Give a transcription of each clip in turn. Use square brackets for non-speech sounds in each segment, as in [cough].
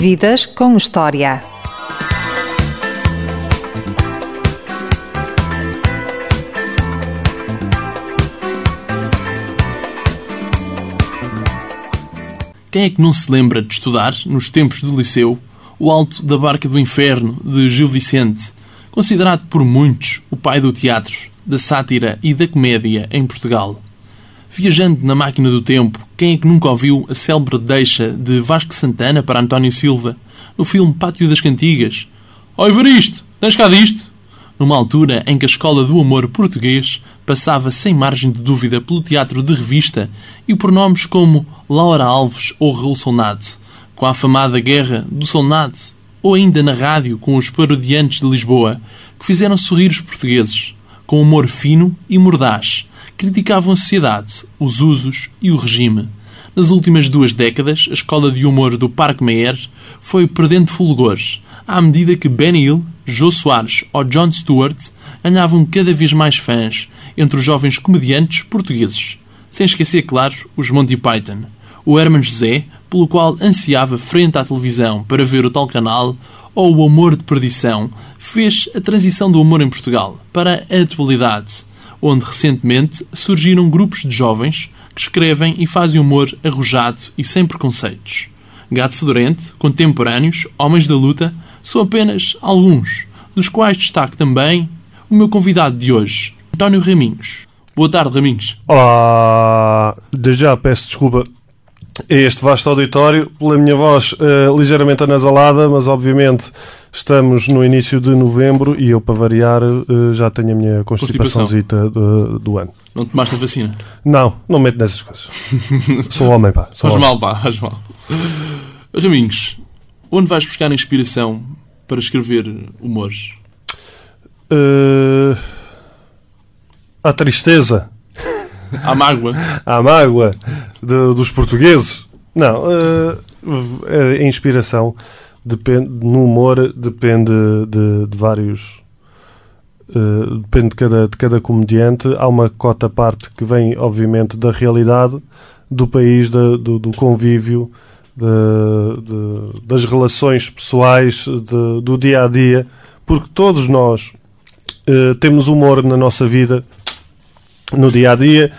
Vidas com História. Quem é que não se lembra de estudar, nos tempos do liceu, o Alto da Barca do Inferno, de Gil Vicente, considerado por muitos o pai do teatro, da sátira e da comédia em Portugal? Viajando na máquina do tempo, quem é que nunca ouviu a célebre deixa de Vasco Santana para António Silva, no filme Pátio das Cantigas? Ó isto, tens cá disto? Numa altura em que a escola do amor português passava sem margem de dúvida pelo teatro de revista e por nomes como Laura Alves ou Raul Solnado, com a afamada Guerra do Solnado, ou ainda na rádio com os parodiantes de Lisboa, que fizeram sorrir os portugueses, com humor fino e mordaz, criticavam a sociedade, os usos e o regime. Nas últimas duas décadas, a escola de humor do Parque Meyer foi perdendo fulgores, à medida que Ben Hill, Joe Soares ou Jon Stewart ganhavam cada vez mais fãs entre os jovens comediantes portugueses. Sem esquecer, claro, os Monty Python. O Herman José, pelo qual ansiava frente à televisão para ver o tal canal, ou o Amor de Perdição, fez a transição do humor em Portugal para a atualidade, onde recentemente surgiram grupos de jovens que escrevem e fazem humor arrojado e sem preconceitos. Gato Fedorente, Contemporâneos, Homens da Luta, são apenas alguns, dos quais destaco também o meu convidado de hoje, António Raminhos. Boa tarde, Raminhos. Olá! Desde já peço desculpa a este vasto auditório pela minha voz uh, ligeiramente anasalada, mas obviamente estamos no início de novembro e eu, para variar, uh, já tenho a minha constipaçãozita do, do ano. Não tomaste a vacina? Não, não meto nessas coisas. [laughs] Sou homem, pá. Sou faz homem. mal, pá, faz mal. Raminhos, onde vais buscar inspiração para escrever humor? Uh, a tristeza. A mágoa. [laughs] A mágoa de, dos portugueses. Não, uh, a inspiração depende, no humor depende de, de vários Uh, depende de cada, de cada comediante. Há uma cota parte que vem, obviamente, da realidade do país, do, do, convívio, de, de, das relações pessoais, do dia a dia, porque todos nós uh, temos humor na nossa vida, no dia a dia.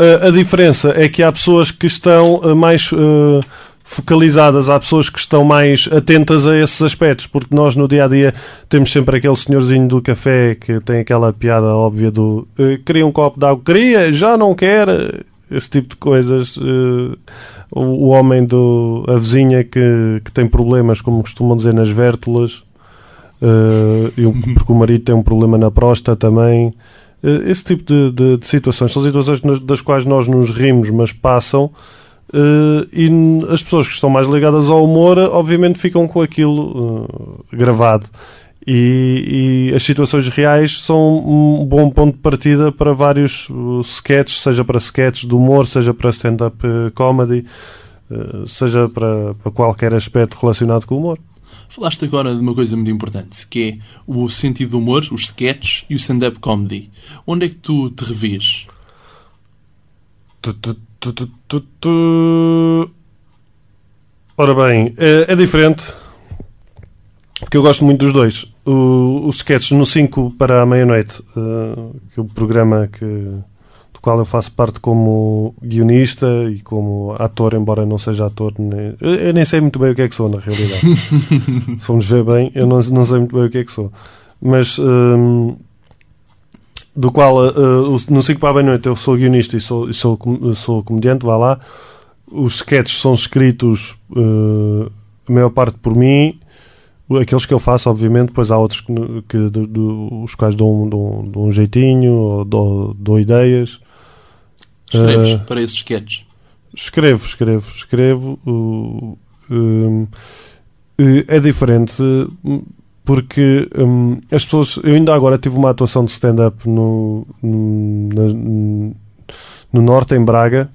Uh, a diferença é que há pessoas que estão mais focalizadas, há pessoas que estão mais atentas a esses aspectos, porque nós no dia a dia temos sempre aquele senhorzinho do café que tem aquela piada óbvia do uh, queria um copo de água, queria, já não quer, esse tipo de coisas. Uh, o, o, homem do. a vizinha que, que tem problemas, como costumam dizer, nas vértulas, uh, porque o marido tem um problema na próstata também. esse tipo de, de, de situações são situações das quais nós nos rimos, mas passam Uh, e as pessoas que estão mais ligadas ao humor, obviamente, ficam com aquilo uh, gravado. E, e, as situações reais são um bom ponto de partida para vários uh, sketches, seja para sketches de humor, seja para stand-up comedy, seja para, para qualquer aspecto relacionado com o humor. Falaste agora de uma coisa muito importante, que é o sentido do humor, os sketches e o stand-up comedy. Onde é que tu te revês? Ora bem, é, é, diferente porque eu gosto muito dos dois. O, os sketches no 5 para a meia-noite, uh, que é o programa que, do qual eu faço parte como guionista e como ator, embora não seja ator. Nem, eu nem sei muito bem o que é que sou, na realidade. [laughs] Se vamos ver bem, eu não, não sei muito bem o que é que sou. Mas. Um, do qual uh, no 5 para a meia-noite eu sou guionista e sou, sou, sou comediante, vá lá. Os sketches são escritos uh, a maior parte por mim, aqueles que eu faço, obviamente, depois há outros que, que do, do, os quais dou, dou, dou um jeitinho, ou dou, dou ideias. Escreves uh, para esses sketches? Escrevo, escrevo, escrevo. Uh, é diferente porque hum, as pessoas. Eu ainda agora tive uma atuação de stand-up no, no, no, Norte, em Braga.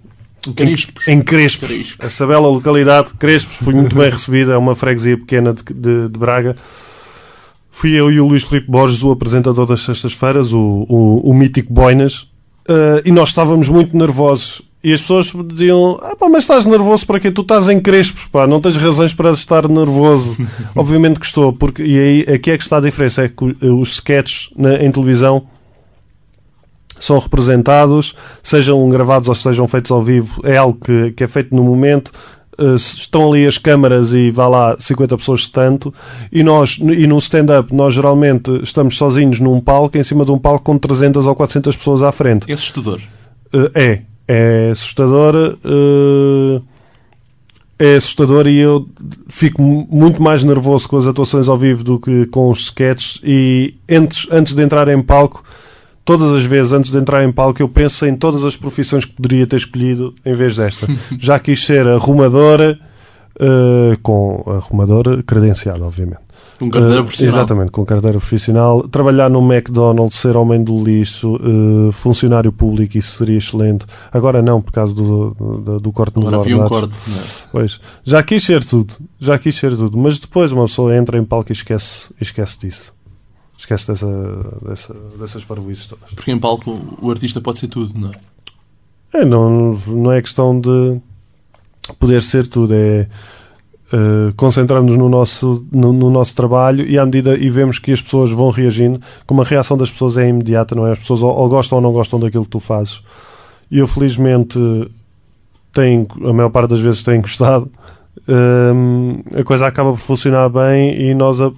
Em Crespos. Em, em Crespos. Crespos. Essa bela localidade, Crespos, fui muito bem recebida. É uma freguesia pequena de, de, de, Braga. Fui eu e o Luís Filipe Borges, o apresentador das sextas-feiras, o, o, o mítico Boinas, uh, e nós estávamos muito nervosos. E as pessoas diziam: ah, pá, mas estás nervoso para quê? Tu estás em crespos, pá, não tens razões para estar nervoso. [laughs] Obviamente que estou, porque, e aí aqui é que está a diferença: é que os sketches na, em televisão são representados, sejam gravados ou sejam feitos ao vivo, é algo que, que é feito no momento. Uh, estão ali as câmaras e vá lá 50 pessoas de tanto e nós e no stand-up nós geralmente estamos sozinhos num palco em cima de um palco com 300 ou 400 pessoas à frente É assustador. Uh, é é assustador uh, é assustador e eu fico muito mais nervoso com as atuações ao vivo do que com os sketches e antes, antes de entrar em palco todas as vezes antes de entrar em palco eu penso em todas as profissões que poderia ter escolhido em vez desta. [laughs] Já quis ser arrumadora uh, com arrumadora credenciada, obviamente. Com carteira Uh, profissional. exatamente, com carteira profissional. Trabalhar no McDonald's, ser homem do lixo, uh, funcionário público, isso seria excelente. Agora não, por causa do, do, do corte nos Agora havia um ordenados. corte. não é? Pois, já quis ser tudo, já quis ser tudo, mas depois uma pessoa entra em palco e esquece, esquece disso. Esquece dessa, dessa, dessas parvoíces todas. Porque em palco o artista pode ser tudo, não é? É, não, não é questão de poder ser tudo, é uh, concentrarmos no nosso, no, no nosso trabalho e à medida e vemos que as pessoas vão reagindo, como a reação das pessoas é imediata, não é? As pessoas ou, ou gostam ou não gostam daquilo que tu fazes. E eu felizmente tenho, a maior parte das vezes tenho [laughs] gostado. Hum, a coisa acaba por funcionar bem e nós a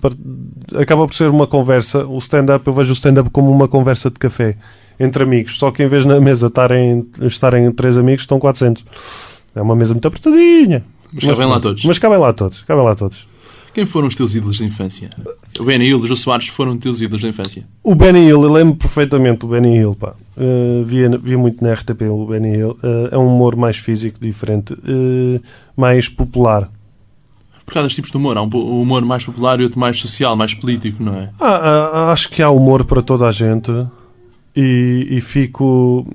acaba por ser uma conversa. O stand-up, eu vejo o stand-up como uma conversa de café entre amigos, só que em vez na mesa estarem, estarem três amigos, estão 400. É uma mesa muito apertadinha. Mas cabem lá todos. Mas cabem lá todos, cabem lá todos. Quem foram os teus ídolos da infância? O Benny Hill e o Jô Soares foram teus ídolos da infância. O Benny Hill, eu lembro perfeitamente do Benny Hill, pá. Uh, via, via muito na RTP o Benny Hill. Uh, é um humor mais físico, diferente, uh, mais popular. Por causa dos tipos de humor. Há um um humor mais popular e outro mais social, mais político, não é? Ah, ah, acho que há humor para toda a gente e, e fico.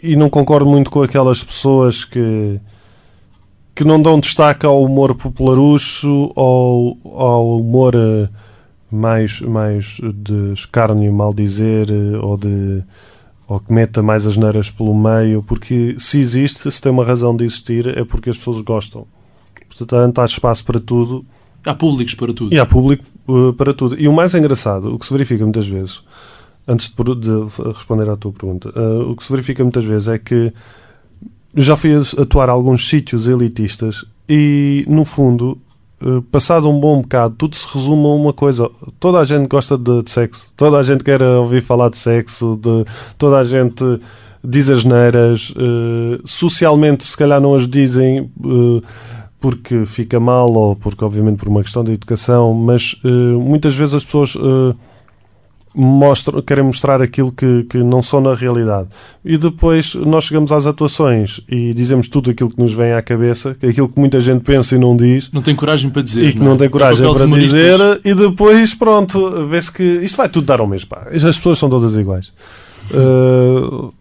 E não concordo muito com aquelas pessoas que. Que não dão destaque ao humor popularucho ou ao humor eh, mais, mais de escárnio, mal dizer, eh, ou de. ou que meta mais as neiras pelo meio, porque se existe, se tem uma razão de existir, é porque as pessoas gostam. Portanto, há espaço para tudo Há públicos para tudo. e há público uh, para tudo. E o mais engraçado, o que se verifica muitas vezes, antes de, de responder à tua pergunta, o que se verifica muitas vezes é que já fui atuar a alguns sítios elitistas e, no fundo, uh, passado um bom bocado, tudo se resume a uma coisa. Toda a gente gosta de, de sexo. Toda a gente quer ouvir falar de sexo. De, toda a gente diz as neiras. uh, socialmente, se calhar, não as dizem. uh, porque fica mal ou porque obviamente por uma questão de educação, mas eh, muitas vezes as pessoas eh, mostram, querem mostrar aquilo que, que não são na realidade. E depois nós chegamos às atuações e dizemos tudo aquilo que nos vem à cabeça, é aquilo que muita gente pensa e não diz. Não tem coragem para dizer. E que não é? tem coragem É o papel para dizer, e depois, pronto, vê-se que isto vai tudo dar ao mesmo. Pá. As pessoas são todas iguais. Uh,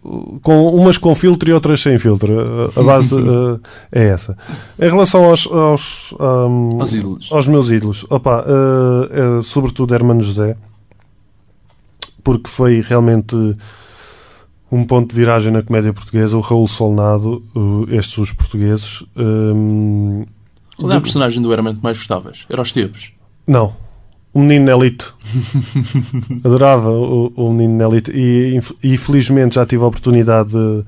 com, umas com filtro e outras sem filtro. Uh, A base uh, é essa. Em relação aos, aos, um, Aos ídolos. aos meus ídolos, opa, uh, sobretudo Hermano José, porque foi realmente um ponto de viragem na comédia portuguesa. O Raul Solnado, uh, estes os portugueses. um, Qual é a personagem do Herman que mais gostavas? Era os Tebos. Não. O menino Nelito. [laughs] Adorava o, o menino Nelito. E, e felizmente já tive a oportunidade de,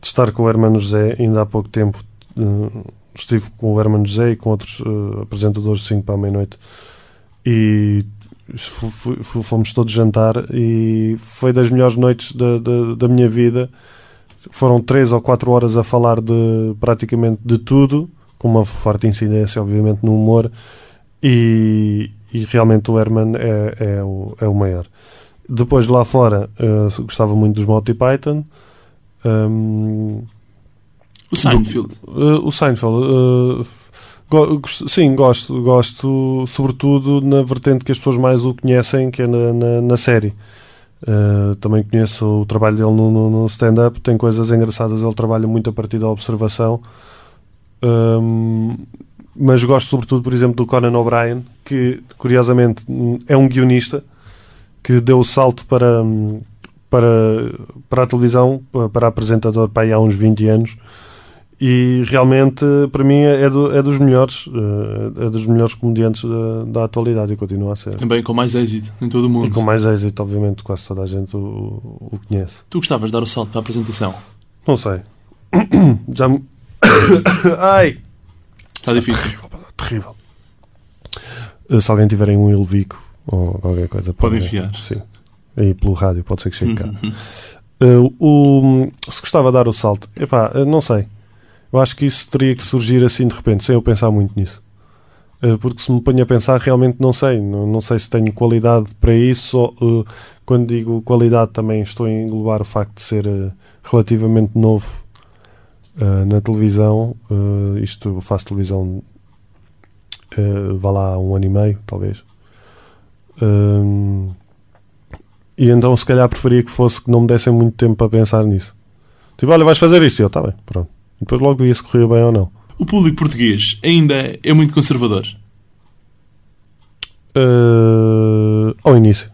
de estar com o Hermano José. Ainda há pouco tempo eh, estive com o Hermano José e com outros eh, apresentadores de 5 para a meia-noite. E fomos todos jantar. E foi das melhores noites da, da, da minha vida. Foram 3 ou 4 horas a falar de praticamente de tudo. Com uma forte incidência, obviamente, no humor e, e realmente o Herman é, é, o, é o maior. Depois de lá fora, eh, gostava muito dos Monty Python. Um, O Seinfeld. eh, o Seinfeld. eh, sim, gosto. Gosto, sobretudo, na vertente que as pessoas mais o conhecem, que é na, na, na série. Eh, também conheço o trabalho dele no, no- no stand-up. Tem coisas engraçadas. Ele trabalha muito a partir da observação. Um, mas gosto sobretudo, por exemplo, do Conan O'Brien, que curiosamente é um guionista que deu o salto para, para, para a televisão, para apresentador para aí há uns 20 anos e realmente para mim é, do, é dos melhores eh, é dos melhores comediantes da, da, atualidade e continua a ser. Também com mais êxito em todo o mundo. E com mais êxito obviamente quase toda a gente o, o conhece. Tu gostavas de dar o salto para a apresentação? Não sei. [coughs] Já me... [coughs] ai! Está difícil. Terrível, terrível. Eh, se alguém tiver um Ilvico ou qualquer coisa pode enviar sim. Aí pelo rádio pode ser que chegue cá. Uh, o, se gostava de dar o salto epá, não sei eu acho que isso teria que surgir assim de repente, sem eu pensar muito nisso. Eh, porque se me ponho a pensar, realmente não sei. Não, sei se tenho qualidade para isso. Ou, uh, quando digo qualidade, também estou a englobar o facto de ser uh, relativamente novo na televisão. isto eu faço televisão, vá lá, um ano e meio, talvez. e então, se calhar, preferia que fosse que não me dessem muito tempo para pensar nisso. Tipo, olha, vais fazer isto? E eu, está bem, pronto. E depois logo via se corria bem ou não. O público português ainda é muito conservador? Uh, ao início.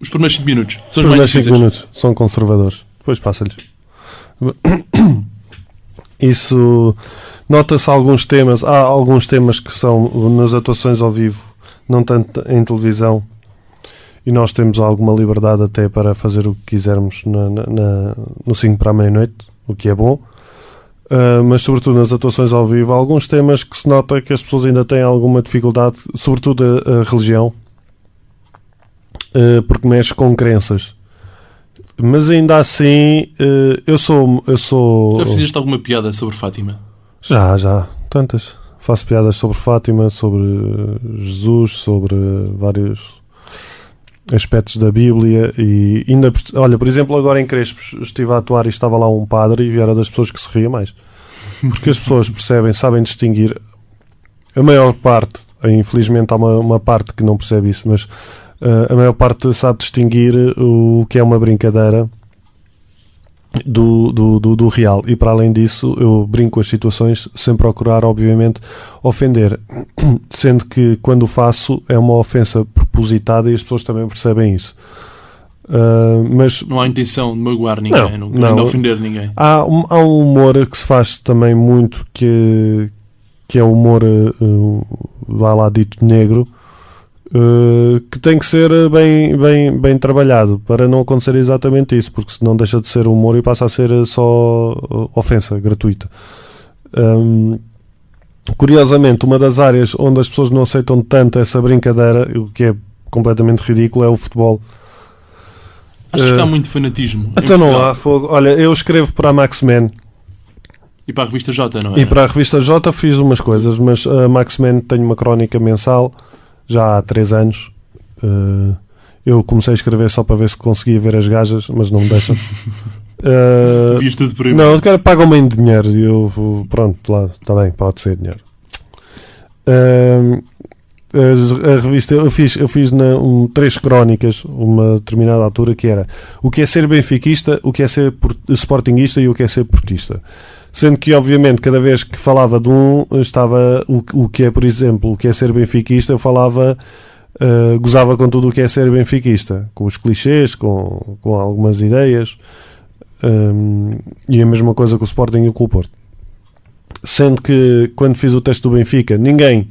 Os primeiros 5 minutos. Os primeiros 5 minutos são conservadores. Depois passa-lhes. [coughs] Isso nota-se alguns temas. Há alguns temas que são nas atuações ao vivo, não tanto em televisão. E nós temos alguma liberdade até para fazer o que quisermos na, na, na no 5 para a meia-noite, o que é bom. Uh, mas sobretudo nas atuações ao vivo, há alguns temas que se nota que as pessoas ainda têm alguma dificuldade, sobretudo a, a religião, uh, porque mexe com crenças. Mas ainda assim, uh, eu sou. Eu sou... Já fizeste alguma piada sobre Fátima? Já, já. Tantas. Faço piadas sobre Fátima, sobre Jesus, sobre vários aspectos da Bíblia e ainda, olha, por exemplo, agora em Crespos estive a atuar e estava lá um padre e era das pessoas que se ria mais. Porque as pessoas percebem, sabem distinguir a maior parte, infelizmente há uma, uma parte que não percebe isso, mas uh, a maior parte sabe distinguir o que é uma brincadeira do, do, do, do, real. E para além disso, eu brinco as situações sem procurar, obviamente, ofender. [clears throat] Sendo que quando faço é uma ofensa propositada e as pessoas também percebem isso. Uh, mas não há intenção de magoar ninguém, não, não, não ofender ninguém. Há um, há um humor que se faz também muito que, que é o humor, uh, vai lá dito negro, Uh, que tem que ser bem, bem, bem trabalhado para não acontecer exatamente isso, porque senão deixa de ser humor e passa a ser só ofensa gratuita. Um, curiosamente, uma das áreas onde as pessoas não aceitam tanto essa brincadeira, o que é completamente ridículo, é o futebol. Acho uh, que há muito fanatismo. Então não há fogo. Olha, eu escrevo para a Max Man. E para a revista J, não é? E para a revista J fiz umas coisas, mas a Max Man tem uma crónica mensal já há 3 anos. Uh, eu comecei a escrever só para ver se conseguia ver as gajas, mas não me deixam. Uh, Vias tudo por aí? Não, quero pagam-me em dinheiro. E eu, pronto, lá, está bem, pode ser dinheiro. Uh, a, a, revista, eu fiz, eu fiz na, um, três crónicas, uma determinada altura, que era o que é ser benfiquista, o que é ser sportinguista e o que é ser portista. Sendo que, obviamente, cada vez que falava de um, estava o, o que é, por exemplo, o que é ser benfiquista, eu falava, uh, gozava com tudo o que é ser benfiquista, com os clichês, com, com algumas ideias, um, e a mesma coisa com o Sporting e com o Porto. Sendo que, quando fiz o teste do Benfica, ninguém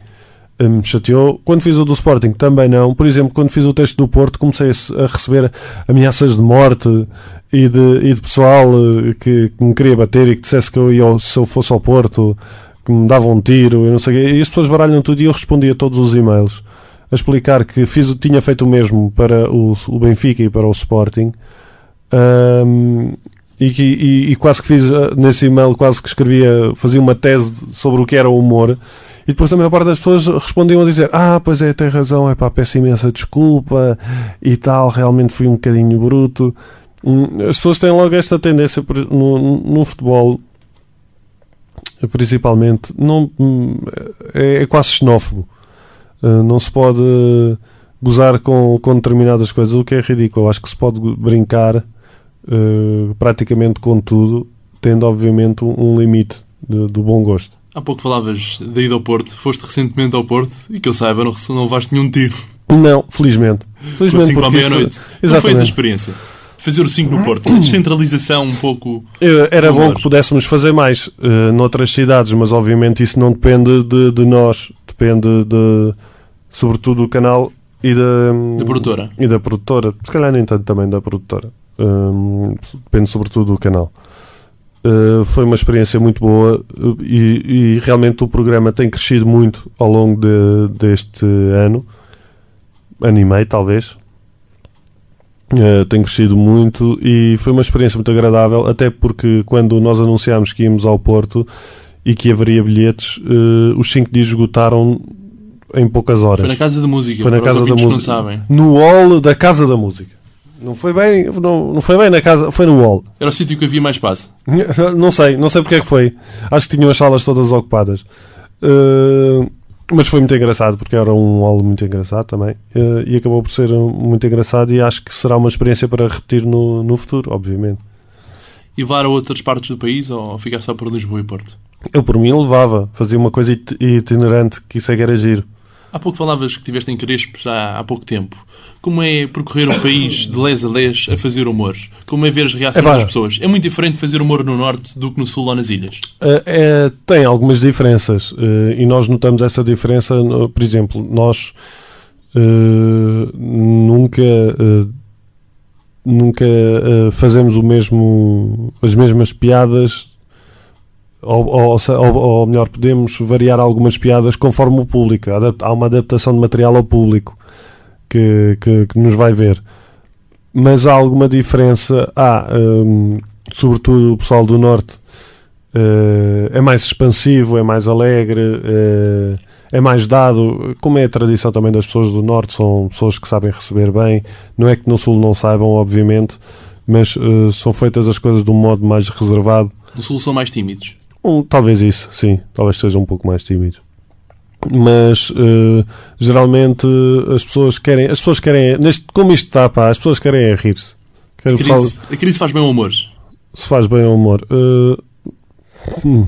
eh, me chateou. Quando fiz o do Sporting, também não. Por exemplo, quando fiz o teste do Porto, comecei a receber ameaças de morte e de, e de pessoal eh, que, que, me queria bater e que dissesse que eu ia, se eu fosse ao Porto, que me davam um tiro e não sei o quê. E as pessoas baralham tudo e eu respondia a todos os e-mails a explicar que fiz, tinha feito o mesmo para o, o Benfica e para o Sporting. Um, e, e, e, quase que fiz eh, nesse e-mail, quase que escrevia, fazia uma tese sobre o que era o humor. E depois a maior parte das pessoas respondiam a dizer: Ah, pois é, tem razão, é pá, peço imensa desculpa e tal, realmente fui um bocadinho bruto. As pessoas têm logo esta tendência no, no futebol, principalmente, não, é, é quase xenófobo. Uh, não se pode gozar com, com determinadas coisas, o que é ridículo. acho que se pode brincar uh, praticamente com tudo, tendo obviamente um limite de, do bom gosto. Há pouco falavas da ida ao Porto. Foste recentemente ao Porto e que eu saiba, não, não levaste nenhum tiro. Não, felizmente. Felizmente. Por à meia-noite. Não foi essa experiência? Fazer o 5 no Porto. Uma descentralização um pouco. Eh, Era bom que pudéssemos fazer mais eh, noutras cidades, mas obviamente isso não depende de, de nós, depende de, sobretudo do canal e da, Da produtora. e da produtora. Se calhar nem tanto também da produtora. Hum, depende sobretudo do canal. Uh, foi uma experiência muito boa uh, e, e realmente o programa tem crescido muito ao longo de- deste ano, ano e meio talvez. Uh, tem crescido muito e foi uma experiência muito agradável, até porque quando nós anunciámos que íamos ao Porto e que haveria bilhetes, uh, os 5 dias esgotaram em poucas horas. Foi na Casa da Música. Foi na Casa da Música. não sabem. No hall da Casa da Música. Não foi bem, não, não foi bem na casa, foi no hall. Era o sítio que havia mais espaço. [laughs] Não sei, não sei porque é que foi. Acho que tinham as salas todas ocupadas. Uh, mas foi muito engraçado, porque era um hall muito engraçado também. Uh, e acabou por ser um, muito engraçado e acho que será uma experiência para repetir no, no futuro, obviamente. E levar a outras partes do país ou ficar só por Lisboa e Porto? Eu por mim levava, fazia uma coisa it- itinerante, que isso é que era giro. Há pouco falavas que estiveste em Crespo já há pouco tempo. Como é percorrer o país de les a les a fazer humor? Como é ver as reações Epá. das pessoas? É muito diferente fazer humor no Norte do que no Sul ou nas Ilhas. Uh, é, tem algumas diferenças uh, e nós notamos essa diferença. por exemplo, nós uh, nunca uh, nunca uh, fazemos o mesmo as mesmas piadas ou, ou, ou- melhor podemos variar algumas piadas conforme o público há uma adaptação de material ao público que, que, que nos vai ver mas há alguma diferença há um, sobretudo o pessoal do norte eh, é mais expansivo, é mais alegre, eh, é mais dado, como é a tradição também das pessoas do Norte, são pessoas que sabem receber bem. Não é que no Sul não saibam, obviamente, mas eh, são feitas as coisas de um modo mais reservado. No Sul são mais tímidos. Um, talvez isso, sim, talvez seja um pouco mais tímido. Mas eh, geralmente as pessoas querem, as pessoas querem, neste, como isto está, pá, as pessoas querem é rir-se. A crise, a crise faz bem ao humor. se faz bem ao humor. Eh, hum,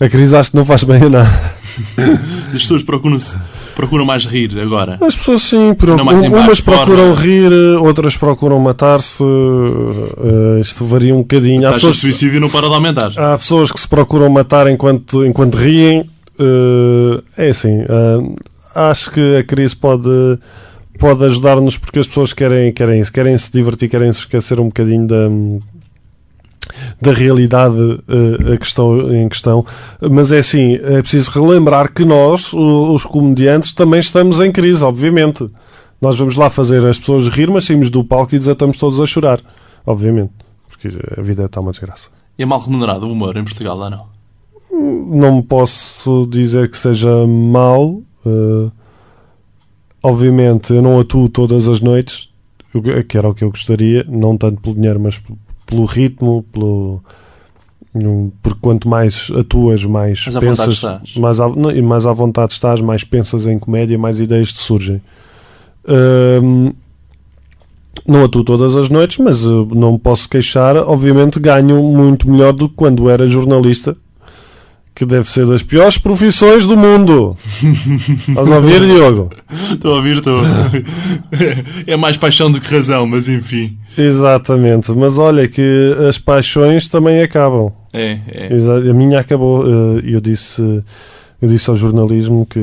a crise acho que não faz bem a nada. [laughs] As pessoas procuram-se procuram mais rir agora. As pessoas sim, procuram, umas procuram forma. rir, outras procuram matar-se. eh, isto varia um bocadinho. A Há taxa de pessoas, suicídio não para de aumentar. há pessoas que se procuram matar enquanto, enquanto riem. Eh, é assim, eh, acho que a crise pode, pode ajudar-nos porque as pessoas querem, querem isso, querem se divertir, querem se esquecer um bocadinho da, da realidade eh, a questão, em questão. Mas é assim, é preciso relembrar que nós, os comediantes, também estamos em crise, obviamente. Nós vamos lá fazer as pessoas rir, mas saímos do palco e desatamos todos a chorar, obviamente. Porque a vida está uma desgraça. E é mal remunerado o humor em Portugal, ou não? Não posso dizer que seja mau. eh, obviamente, eu não atuo todas as noites, que era o que eu gostaria, não tanto pelo dinheiro, mas pelo ritmo, pelo. Porque quanto mais atuas, mais Mas à vontade pensas, estás. mais à, não, mais à vontade estás, mais pensas em comédia, mais ideias te surgem. Hum, não atuo todas as noites, mas eh, não me posso queixar. Obviamente ganho muito melhor do que quando era jornalista, que deve ser das piores profissões do mundo. Estás a ouvir, Diogo? Estou a ouvir, estou. É mais paixão do que razão, mas enfim. Exatamente. Mas olha que as paixões também acabam. É, é. A minha acabou. eh, Eu disse, eu disse ao jornalismo que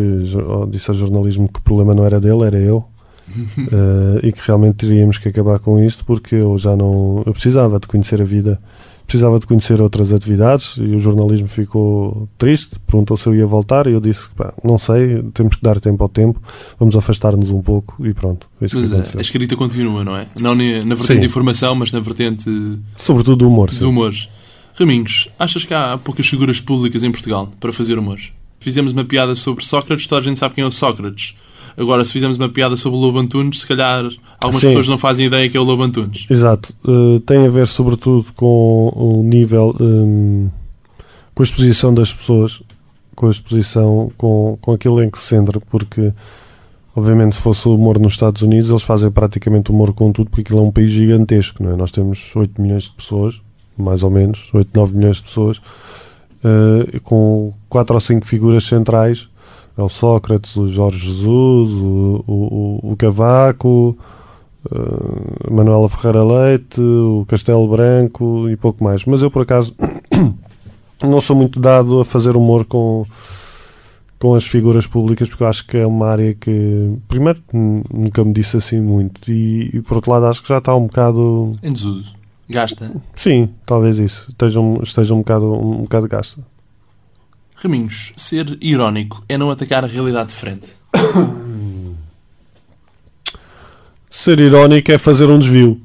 disse ao jornalismo que o problema não era dele, era eu. [laughs] Eh, e que realmente teríamos que acabar com isto porque eu já não. Eu precisava de conhecer a vida, precisava de conhecer outras atividades e o jornalismo ficou triste. Perguntou se eu ia voltar e eu disse: pá, não sei, temos que dar tempo ao tempo, vamos afastar-nos um pouco e pronto. Foi isso Mas que a, aconteceu. a escrita continua, não é? Não na vertente Sim. de informação, mas na vertente Sobretudo do humor. de humor. Raminhos, achas que há poucas figuras públicas em Portugal para fazer humor? Fizemos uma piada sobre Sócrates, toda a gente sabe quem é o Sócrates. Agora, se fizermos uma piada sobre o Lobo Antunes, se calhar algumas Sim. pessoas não fazem ideia que é o Lobo Antunes. Exato. Uh, tem a ver sobretudo com o nível, um, com a exposição das pessoas, com a exposição, com, com aquilo em que se centra, porque obviamente se fosse o humor nos Estados Unidos, eles fazem praticamente humor com tudo, porque aquilo é um país gigantesco, não é? Nós temos 8 milhões de pessoas, mais ou menos, 8, 9 milhões de pessoas, uh, com 4 ou 5 figuras centrais, é o Sócrates, o Jorge Jesus, o, o, o- Cavaco, uh, Manuela Ferreira Leite, o Castelo Branco e pouco mais. Mas eu, por acaso, [coughs] não sou muito dado a fazer humor com, com as figuras públicas, porque eu acho que é uma área que, primeiro, nunca me disse assim muito, e, e por outro lado, acho que já está um bocado. Em desuso. Gasta. Sim, talvez isso. Esteja um, esteja um, bocado, um bocado gasta. Raminhos, ser irónico é não atacar a realidade de frente. [coughs] Ser irónico é fazer um desvio.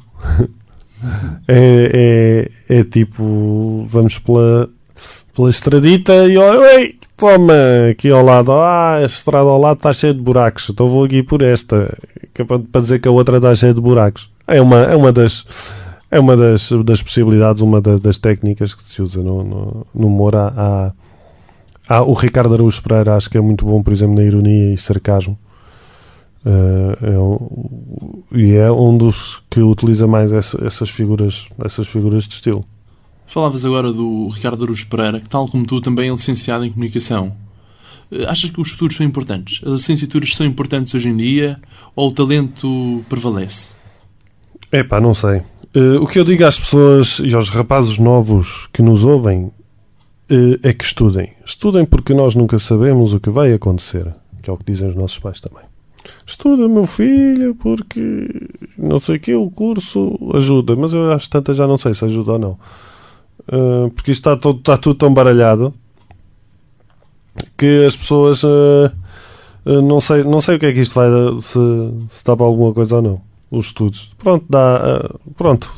[laughs] é, é, é tipo, vamos pela, pela estradita e olha, toma, aqui ao lado, ah, a estrada ao lado está cheia de buracos, então vou aqui por esta, é para dizer que a outra está cheia de buracos. É uma, é uma das é uma das, das possibilidades, uma da, das técnicas que se usa no, no, no humor. Há, há, há, o Ricardo Araújo Pereira, acho que é muito bom, por exemplo, na ironia e sarcasmo. Uh, é um, e é um dos que utiliza mais essa, essas, figuras, essas figuras de estilo. Falavas agora do Ricardo Araújo Pereira, que, tal como tu, também é licenciado em comunicação. Uh, achas que os estudos são importantes? As licenciaturas são importantes hoje em dia ou o talento prevalece? É pá, não sei. Uh, o que eu digo às pessoas e aos rapazes novos que nos ouvem é que estudem. Estudem porque nós nunca sabemos o que vai acontecer, que é o que dizem os nossos pais também. Estuda, meu filho, porque não sei o que, o curso ajuda, mas eu acho tanto já não sei se ajuda ou não. Uh, porque isto está, todo, está tudo tão baralhado que as pessoas não, sei, não sei o que é que isto vai se, se dá para alguma coisa ou não os estudos. Pronto, dá. Uh, pronto,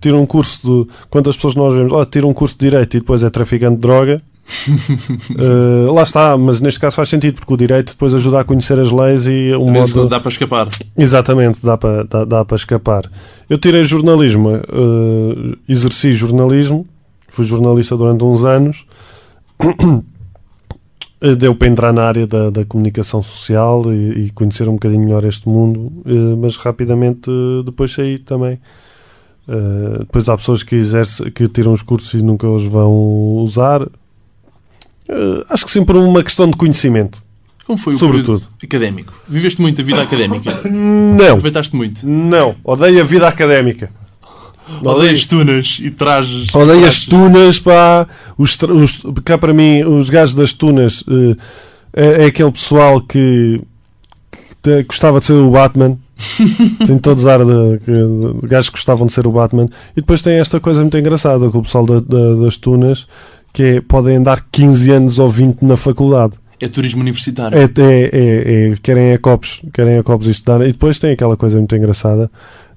tira um curso de. Quantas pessoas nós vemos? Oh, tira um curso de direito e depois é traficante de droga. uh, [laughs] lá está, mas neste caso faz sentido porque o direito depois ajuda a conhecer as leis e um modo. Dá para escapar. Exatamente, dá para, dá, dá para escapar. Eu tirei jornalismo, uh, exerci jornalismo, fui jornalista durante uns anos. [coughs] Eh, deu para entrar na área da, da comunicação social e, e, conhecer um bocadinho melhor este mundo, uh, mas rapidamente depois saí também. Uh, depois há pessoas que, exerce, que tiram os cursos e nunca os vão usar. acho que sempre uma questão de conhecimento. Como foi o Sobretudo. académico? Viveste muito a vida académica? [laughs] Não. Aproveitaste muito? Não. Odeio a vida académica. Odeio as tunas e trajes. Odeio as tunas, pá. Os, os, cá para mim, os gajos das tunas uh, é, é, aquele pessoal que, que gostava de ser o Batman. [laughs] tem todos ar de, de, de gajos que gostavam de ser o Batman. E depois tem esta coisa muito engraçada com o pessoal da, da, das tunas, que é, podem andar 15 anos ou 20 na faculdade. É turismo universitário. É, é, é, é querem a copos, querem a copos estudar. E depois tem aquela coisa muito engraçada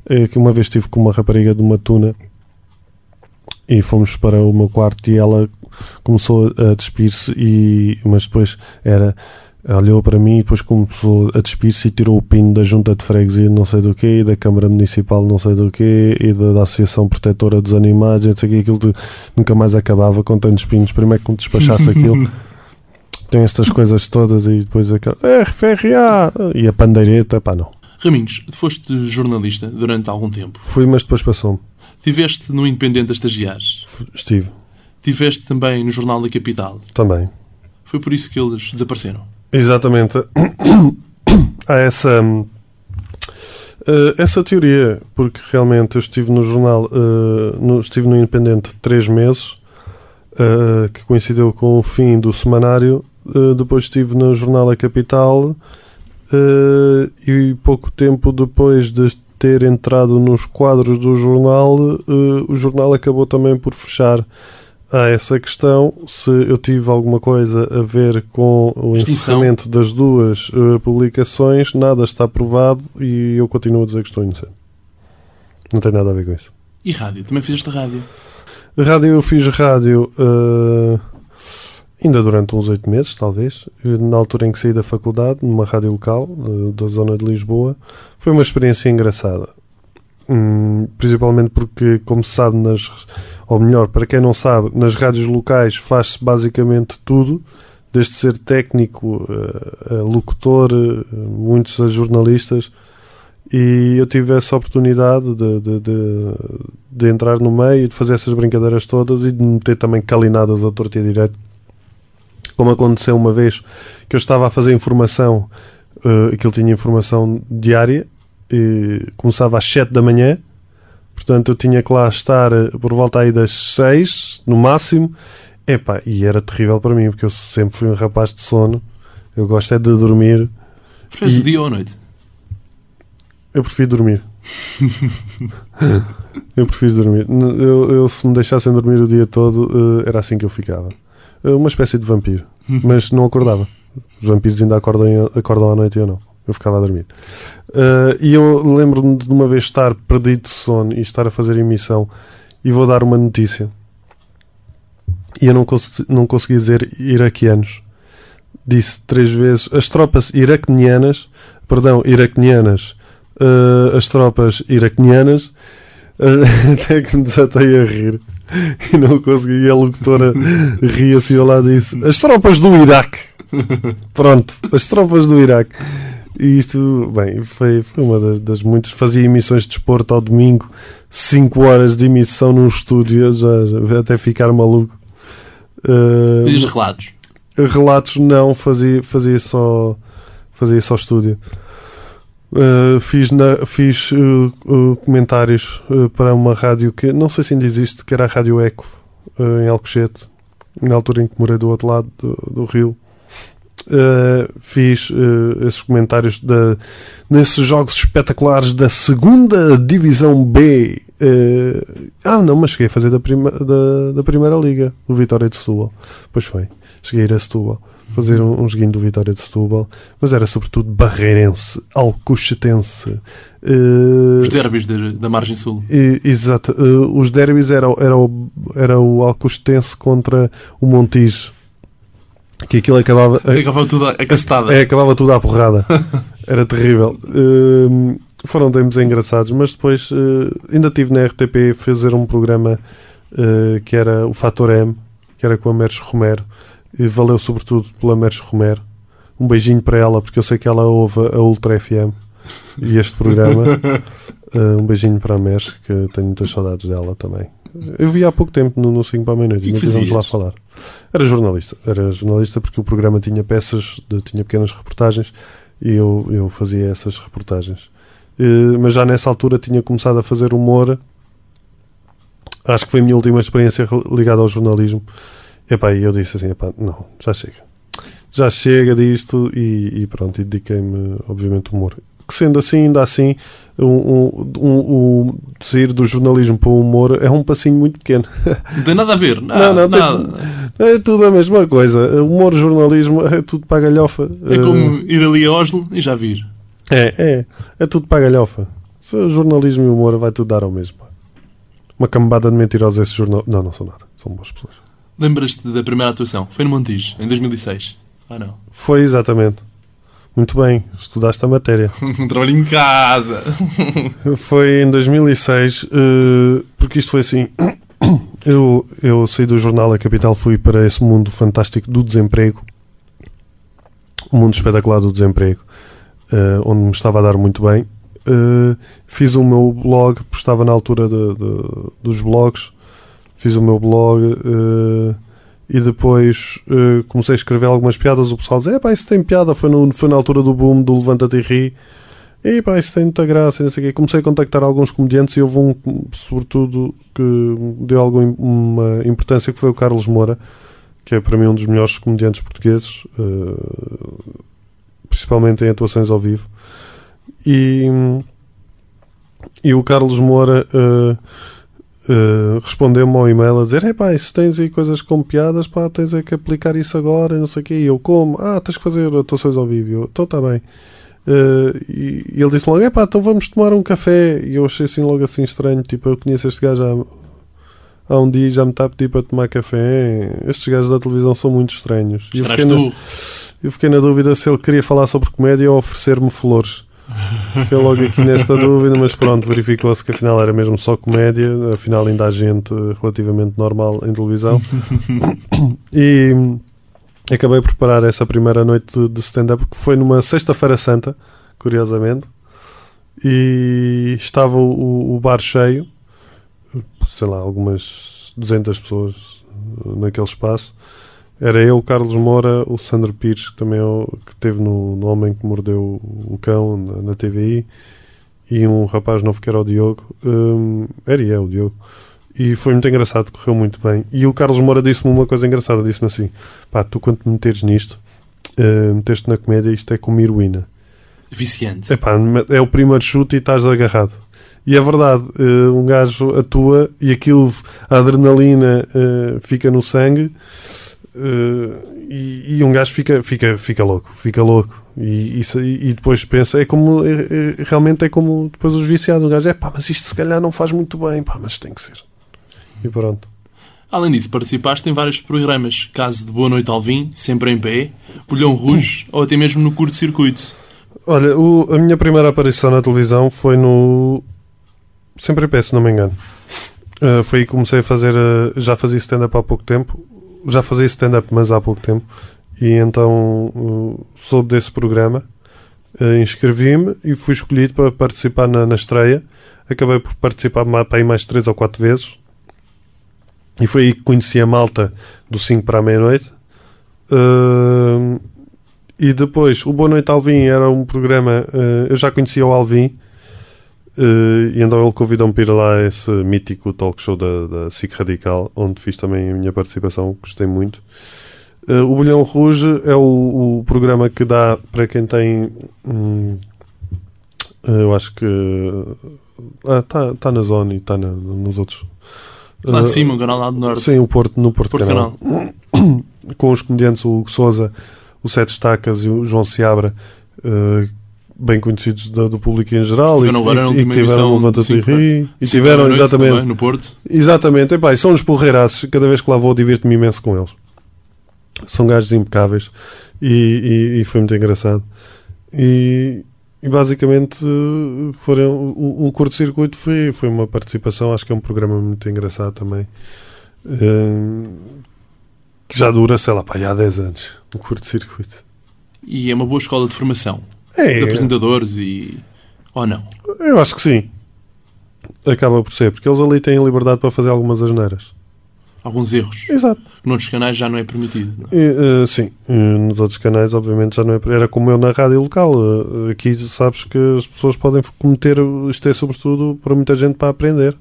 é que uma vez estive com uma rapariga de uma tuna e fomos para o meu quarto e ela começou a despir-se e mas depois era olhou para mim e depois começou a despir-se e tirou o pino da junta de freguesia não sei do que e da Câmara Municipal não sei do que e da, da, Associação Protetora dos Animais e não sei que aquilo de, nunca mais acabava com tantos pinos primeiro que me despachasse aquilo [laughs] tem estas coisas todas e depois aquela RFRA e a pandeireta, pá não Raminhos, foste jornalista durante algum tempo. Fui, mas depois passou-me. Tiveste no Independente a estagiar? Estive. Tiveste também no Jornal da Capital? Também. Foi por isso que eles desapareceram? Exatamente. [coughs] Há essa, eh, essa teoria, porque realmente eu estive no jornal, eh, estive no Independente três meses, eh, que coincidiu com o fim do semanário. Depois estive no Jornal da Capital e pouco tempo depois de ter entrado nos quadros do jornal, o jornal acabou também por fechar a essa questão se eu tive alguma coisa a ver com o encerramento das duas uh, publicações, nada está provado e eu continuo a dizer que estou inocente. Não tem nada a ver com isso. E rádio? Também fizeste rádio? Rádio, eu fiz rádio uh, ainda durante uns oito meses, talvez, na altura em que saí da faculdade, numa rádio local eh, da zona de Lisboa. Foi uma experiência engraçada. Hum, principalmente porque, como se sabe, nas, ou melhor, para quem não sabe, nas rádios locais faz-se basicamente tudo, desde ser técnico, a locutor, muitos a jornalistas. E eu tive essa oportunidade de, de, de, de, entrar no meio, de fazer essas brincadeiras todas e de me ter também calinadas a torta e direito como aconteceu uma vez que eu estava a fazer informação, uh, que ele tinha informação diária, começava às 7 da manhã, portanto eu tinha que lá estar eh, por volta aí das 6, no máximo. Epá, e era terrível para mim, porque eu sempre fui um rapaz de sono. Eu gosto é de dormir. Preferes E- o dia ou a noite? Eu prefiro dormir. [laughs] eu prefiro dormir. Eu, eu, se me deixassem dormir o dia todo, eh, era assim que eu ficava. Eh, Uma espécie de vampiro. [laughs] Mas não acordava. Os vampiros ainda acordam, acordam à noite e eu não. Eu ficava a dormir. Eh, e eu lembro-me de uma vez estar perdido de sono e estar a fazer emissão e vou dar uma notícia. E eu não, cons não consegui dizer iraquianos. Disse três vezes as tropas iraquenianas, perdão, iraquenianas, eh, as tropas iraquenianas, eh, [laughs] até que me desatei a rir e não consegui. E a locutora [laughs] ria-se e eu lá disse: As tropas do Iraque. Pronto, as tropas do Iraque. E isto, bem, foi, foi uma das, das muitas. Fazia emissões de desporto ao domingo, 5 horas de emissão num estúdio, já, já até ficar maluco. Eh, Diz relatos. relatos não fazia fazia só fazia só estúdio Uh, fiz na, fiz uh, uh, comentários uh, para uma rádio que não sei se ainda existe que era a Rádio Eco uh, em Alcochete na altura em que morei do outro lado do, do rio Uh, fiz uh, esses comentários da, nesses jogos espetaculares da segunda divisão B uh, ah não, mas cheguei a fazer da, prima, da, da primeira liga do Vitória de Setúbal pois foi, cheguei a ir a Setúbal fazer um, um joguinho do Vitória de Setúbal mas era sobretudo barreirense alcochetense uh, Os derbys de- da margem sul. e- Exato. Uh, os derbys era, o- era, o, era o Alcostense contra o Montijo. Que aquilo acabava, Acabava tudo a é, acabava tudo à porrada. [laughs] Era terrível. Uh, foram tempos engraçados, mas depois uh, ainda tive na RTP fazer um programa uh, que era o Fator M, que era com a Mercedes Romero. E valeu sobretudo pela Mercedes Romero. Um beijinho para ela, porque eu sei que ela ouve a Ultra FM e este programa. [laughs] Um beijinho para a Mercedes, que tenho muitas saudades dela também. Eu vi há pouco tempo no, no 5 para a meia-noite, não tivemos lá falar. Era jornalista, era jornalista porque o programa tinha peças, de- tinha pequenas reportagens e eu, eu fazia essas reportagens. Mas já nessa altura tinha começado a fazer humor. Acho que foi a minha última experiência ligada ao jornalismo. Epá, e eu disse assim: epá, não, já chega. Já chega disto e, e pronto, e dediquei-me, obviamente, ao humor. Que sendo assim, ainda assim, um, um, um, um, sair do jornalismo para o humor é um passinho muito pequeno. Não tem nada a ver. Não, Nada, não, tem-. É tudo a mesma coisa. Humor, jornalismo, é tudo para a galhofa. É como ir ali a Oslo e já vir. É, é. É tudo para a galhofa. Se o jornalismo e o humor vai tudo dar ao mesmo. Uma cambada de mentirosos esse jornal. Não, não são nada. São boas pessoas. Lembras-te da primeira atuação? Foi no Montijo, em 2006. Ah, não. Foi exatamente. Muito bem. Estudaste a matéria. [laughs] Um trabalho em casa. Foi em 2006, eh, porque isto foi assim. [coughs] Eu, eu saí do jornal A Capital, fui para esse mundo fantástico do desemprego, o mundo espetacular do desemprego, eh, onde me estava a dar muito bem. Eh, fiz o meu blog, porque estava na altura de- de- dos blogs, fiz o meu blog e depois eh, comecei a escrever algumas piadas. O pessoal dizia: pá, isso tem piada. Foi, no, foi na altura do boom do Levanta-te e ri. E pá, isso tem muita graça. Não sei quê. Comecei a contactar alguns comediantes e houve um, sobretudo, que deu alguma importância, que foi o Carlos Moura, que é para mim um dos melhores comediantes portugueses, eh, principalmente em atuações ao vivo. E, e o Carlos Moura eh, eh, respondeu-me ao e-mail a dizer: Epá, se tens aí coisas com piadas, pá, tens é que aplicar isso agora, não sei o quê. E eu, como? Ah, tens que fazer atuações ao vivo. Então está bem. Eh, e, e ele disse logo: Epá, então vamos tomar um café. E eu achei assim logo assim estranho. Tipo, eu conheço este gajo há, há um dia e já me está a pedir para tomar café. Estes gajos da televisão são muito estranhos. E fiquei, na, tu. eu fiquei na dúvida se ele queria falar sobre comédia ou oferecer-me flores. Fiquei logo aqui nesta dúvida, mas pronto, verificou-se que afinal era mesmo só comédia, afinal ainda há gente relativamente normal em televisão. E acabei por preparar essa primeira noite de- stand-up, que foi numa sexta-feira santa, curiosamente, e estava o, o bar cheio, sei lá, algumas 200 pessoas naquele espaço. Era eu, o Carlos Moura, o Sandro Pires, que também é o, que teve no, no Homem que Mordeu o Cão, na, na TVI, e um rapaz novo que era o Diogo. hum, era e é o Diogo. E foi muito engraçado, correu muito bem. E o Carlos Moura disse-me uma coisa engraçada: disse-me assim, pá, tu quando te meteres nisto, uh, meteste na comédia, isto é como heroína. Viciante. Epá, é o primeiro chute e estás agarrado. E é verdade, eh, um gajo atua e aquilo, a adrenalina eh, fica no sangue eh, e, e um gajo fica, fica, fica louco, fica louco. E, isso- e depois pensa, é como, é- é- realmente é como depois os viciados, um gajo, é pá, mas isto se calhar não faz muito bem, pá, mas tem que ser. E pronto. Além disso, participaste em vários programas, caso de Boa Noite Alvim, Sempre em Pé, Bolhão Rouge [laughs] ou até mesmo no curto-circuito. Olha, o- a minha primeira aparição na televisão foi no. Sempre em pé, se não me engano. Uh, foi aí que comecei a fazer. uh, já fazia stand-up há pouco tempo. Já fazia stand-up, mas há pouco tempo. E então uh, soube desse programa. uh, Inscrevi-me e fui escolhido para participar na, na estreia. Acabei por participar para aí mais três ou quatro vezes. E foi aí que conheci a malta do 5 para a meia-noite. Uh, e depois, o Boa Noite Alvim era um programa. eh, eu já conhecia o Alvim. Eh, e então ele convidou-me para ir lá a esse mítico talk show da, da SIC Radical, onde fiz também a minha participação, gostei muito. Eh, o Bolhão Rouge é o, o programa que dá para quem tem. hum, eh, eu acho que. Está tá na zona e está nos outros. Lá de cima, o canal lá do Norte. Sim, o Porto, no Porto, Porto Canal Canal. [coughs] com os comediantes o Hugo Souza, o Sete Estacas e o João Seabra, bem conhecidos da- do público em geral, e, Tiveram e, e que tiveram de cinco, Ri, e tiveram, noite exatamente, também, no Porto. exatamente, epá, e são uns porreiraços, cada vez que lá vou divirto-me imenso com eles. São gajos impecáveis e, e- e foi muito engraçado. E, e basicamente foram, o, o curto-circuito foi, foi uma participação, acho que é um programa muito engraçado também. Eh, que já dura, sei lá, pá, há 10 anos, o curto-circuito. E é uma boa escola de formação de É, apresentadores e. Ou não? eu acho que sim. Acaba por ser, porque eles ali têm liberdade para fazer algumas asneiras. Alguns erros. Exato. Noutros canais já não é permitido. não é? E, eh, sim, nos outros canais, obviamente, já não é. Era como eu na rádio local. eh, aqui sabes que as pessoas podem cometer. Isto é, sobretudo, para muita gente para aprender.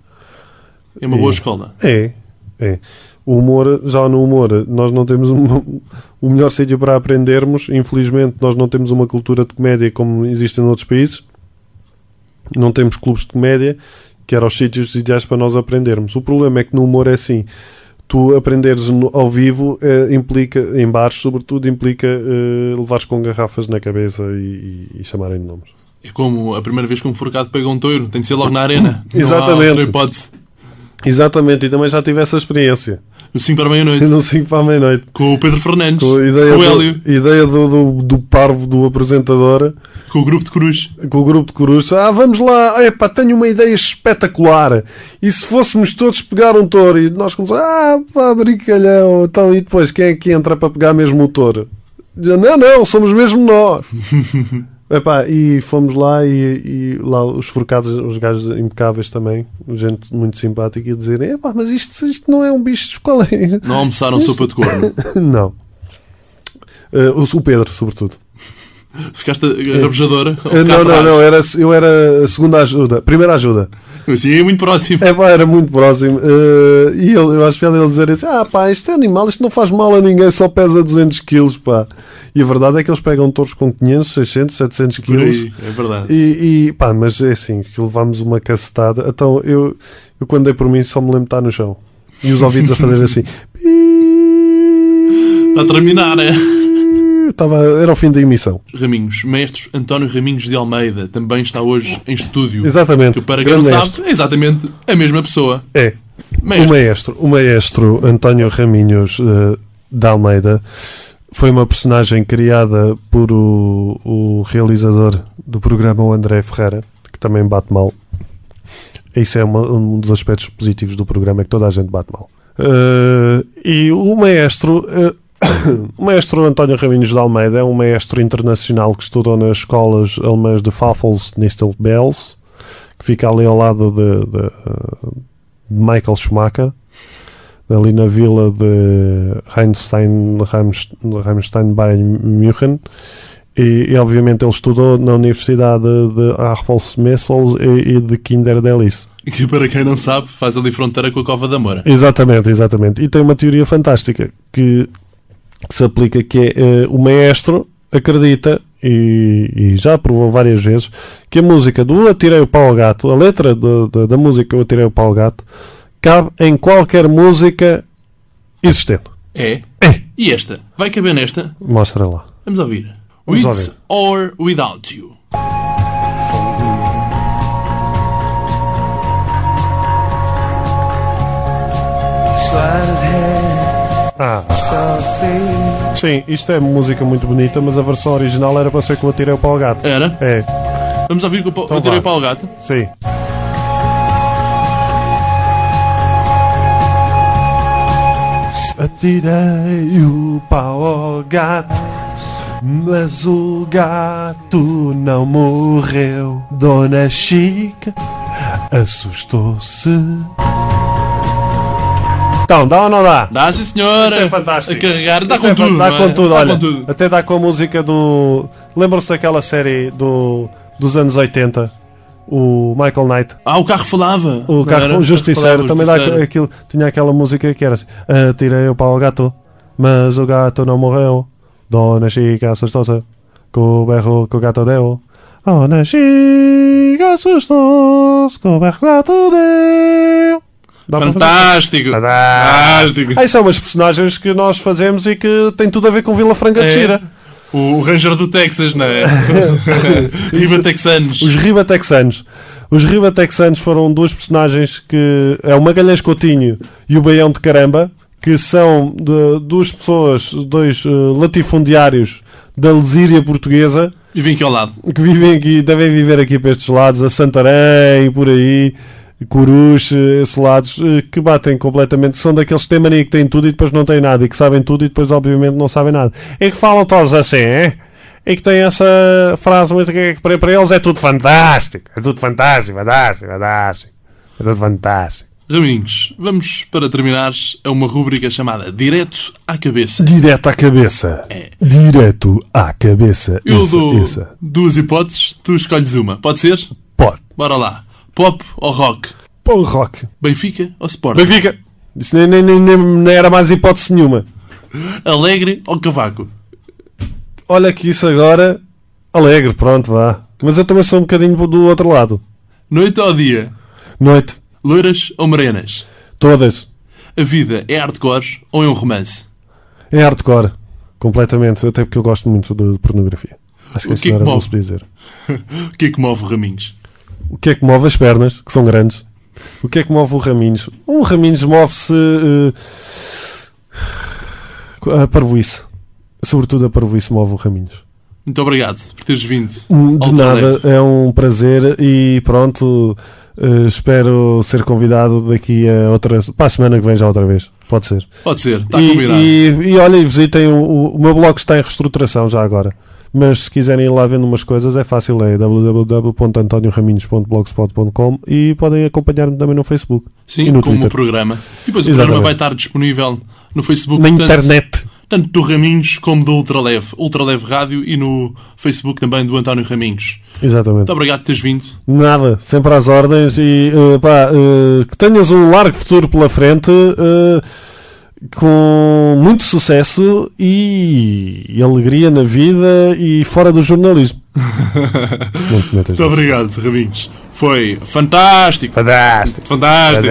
É uma boa E- escola. É, é. O humor, já no humor, nós não temos uma- [laughs] o melhor sítio para aprendermos. Infelizmente, nós não temos uma cultura de comédia como existe em outros países. Não temos clubes de comédia, que eram os sítios ideais para nós aprendermos. O problema é que no humor é assim. Tu aprenderes ao vivo eh, implica, em bares sobretudo, implica eh, levares com garrafas na cabeça e, e, e chamarem de nomes. É como a primeira vez que um forcado pega um touro. Tem de ser logo na arena. [laughs] Não há Exatamente. outra hipótese. Exatamente, e também já tive essa experiência. No 5 para a meia-noite. No 5 para a meia-noite. Com o Pedro Fernandes. Com a ideia, com o do, Hélio. ideia do, do, do parvo do apresentador, Com o grupo de Cruz. com o grupo de corujos. Ah, vamos lá, epá, tenho uma ideia espetacular. E se fôssemos todos pegar um touro? E nós começamos, ah, pá, brincalhão. Então, e depois, quem é que entra para pegar mesmo o touro? Não, não, somos mesmo nós. [laughs] Epá, e fomos lá e, e lá os forcados, os gajos impecáveis também, gente muito simpática, e dizerem: Epá, mas isto, isto não é um bicho, qual é? Não almoçaram sopa de corno. [laughs] não. O, o Pedro, sobretudo. Ficaste a rabejadora. Eh, não, não, não, era, eu era a segunda ajuda, primeira ajuda. Assim, é muito próximo. É pá, era muito próximo. Eh, e ele, eu acho que ele dizer assim: Ah, pá, isto é animal, isto não faz mal a ninguém, só pesa 200 quilos, pá. E a verdade é que eles pegam touros com 500, 600, 700 Por quilos. é verdade. E, e pá, mas é assim, que levámos uma cacetada. Então eu, eu quando dei por mim só me lembro de estar no chão. E os ouvidos a fazer assim. [laughs] Está a terminar, é? Estava, era o fim da emissão. Raminhos, mestres António Raminhos de Almeida, também está hoje em estúdio. Exatamente. Que para quem não sabe, mestre. é exatamente a mesma pessoa. É. O Mestre. maestro, o maestro António Raminhos eh, de Almeida foi uma personagem criada por o, o realizador do programa, o André Ferreira, que também bate mal. Isso é uma- um dos aspectos positivos do programa, é que toda a gente bate mal. Eh, e o maestro, eh, [coughs] o maestro António Raminhos de Almeida é um maestro internacional que estudou nas escolas alemãs de Pfaffels Nistel Bells, que fica ali ao lado de- de, de Michael Schumacher, ali na vila de Rheinstein, Ramstein, Bayern München. E, e, obviamente ele estudou na Universidade de Arfels-Messels e, e de Kinderdelis. Que para quem não sabe, faz ali fronteira com a Cova da Moura. Exatamente, exatamente. E tem uma teoria fantástica que, que se aplica que é uh, o maestro acredita e, e, já provou várias vezes que a música do Atirei o Pau ao Gato, a letra de, de, da música O Atirei o Pau ao Gato, cabe em qualquer música existente. É? É. E esta? Vai caber nesta? Mostra lá. Vamos ouvir. Vamos With ouvir. or without you. Ah. Sim, isto é música muito bonita, mas a versão original era para ser o Atirei o Pau ao Gato. Era? É, Vamos ouvir com o Então eu tirei vá. para o gato. sim. Atirei o pau ao gato, mas o gato não morreu. Dona Chica assustou-se. Então, dá ou não dá? Dá sim senhora. Isto é fantástico. A carregar. Dá Isto com é tudo. Dá não com é? tudo, Dá olha. com tudo. Até dá com a música do. Lembram-se daquela série do, dos anos 80? O Michael Knight. Ah, o carro falava. O carro era? Justiceiro. Também dá Justiceiro. aquilo, tinha aquela música que era assim: Atirei o pau ao gato, mas o gato não morreu. Dona Chica assustou-se com o berro que o gato deu. Dona Chica assustou-se com o berro que o gato deu. Fantástico. Fantástico. Aí são umas personagens que nós fazemos e que têm tudo a ver com Vila Franca de É. Xira. O Ranger do Texas, não é? [laughs] Riba Texanos. Os Riba Texanos. Os Riba Texanos foram duas personagens que é o Magalhães Coutinho e o Baião de Caramba, que são de, duas pessoas, dois eh, latifundiários da Lesíria portuguesa, E vim aqui ao lado. que vivem aqui, devem viver aqui para estes lados, a Santarém, por aí, Coruche, esses lados, eh, que batem completamente, são daqueles que têm mania que têm tudo e depois não têm nada, e que sabem tudo e depois obviamente não sabem nada. E que falam todos assim, é? E que têm essa frase muito que que para, para eles é tudo fantástico, é tudo fantástico, fantástico, fantástico, é tudo fantástico. Raminhos, vamos para terminar a uma rúbrica chamada Direto à Cabeça. Direto à cabeça. É. Direto à cabeça. Eu Essa, dou essa. duas hipóteses, tu escolhes uma. Pode ser? Pode. Bora lá. Pop ou rock? Pô, rock. Benfica ou Sporting? Benfica. Isso nem, nem, nem, nem, era mais hipótese nenhuma. Alegre ou Cavaco? Olha que isso agora. Alegre, pronto, vá. Mas eu também sou um bocadinho do outro lado. Noite ou dia? Noite. Loiras ou morenas? Todas. A vida é hardcore ou é um romance? É hardcore. Completamente. Até porque eu gosto muito de, pornografia. Acho que O isso que é não que era move? dizer. [laughs] O que é que move Raminhos? O que é que move as pernas, que são grandes? O que é que move o Raminhos? Um Raminhos move-se. eh, a parvoíce. Sobretudo a parvoíce move o Raminhos. Muito obrigado por teres vindo. Hum, De nada, é um prazer e pronto. eh, espero ser convidado daqui a outra. para a semana que vem já outra vez. Pode ser. Pode ser, está e, combinado. e, e olhem, visitem o, o, o meu blog está em reestruturação já agora. Mas se quiserem ir lá vendo umas coisas é fácil, é www.antonioraminhos.blogspot.com e podem acompanhar-me também no Facebook Sim, e no como o Twitter. programa. E depois o Exatamente. programa vai estar disponível no Facebook. Na tanto- internet. Tanto do Raminhos como do Ultraleve. Ultraleve Rádio e no Facebook também do António Raminhos. Exatamente. Muito obrigado por teres vindo. Nada, sempre às ordens e eh, pá, eh, que tenhas um largo futuro pela frente eh, com muito sucesso e, e alegria na vida e fora do jornalismo. [laughs] Metas Muito nisso. obrigado, Raminhos. Foi fantástico. Fantástico. Fantástico.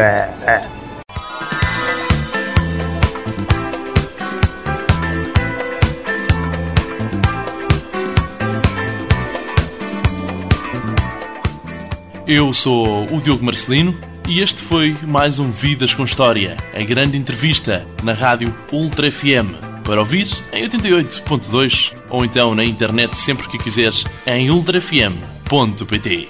Eu sou o Diogo Marcelino e este foi mais um Vidas com História, a grande entrevista na rádio Ultra FM. Para ouvir em 88.2 ou então na internet sempre que quiseres em ultrafm.pt.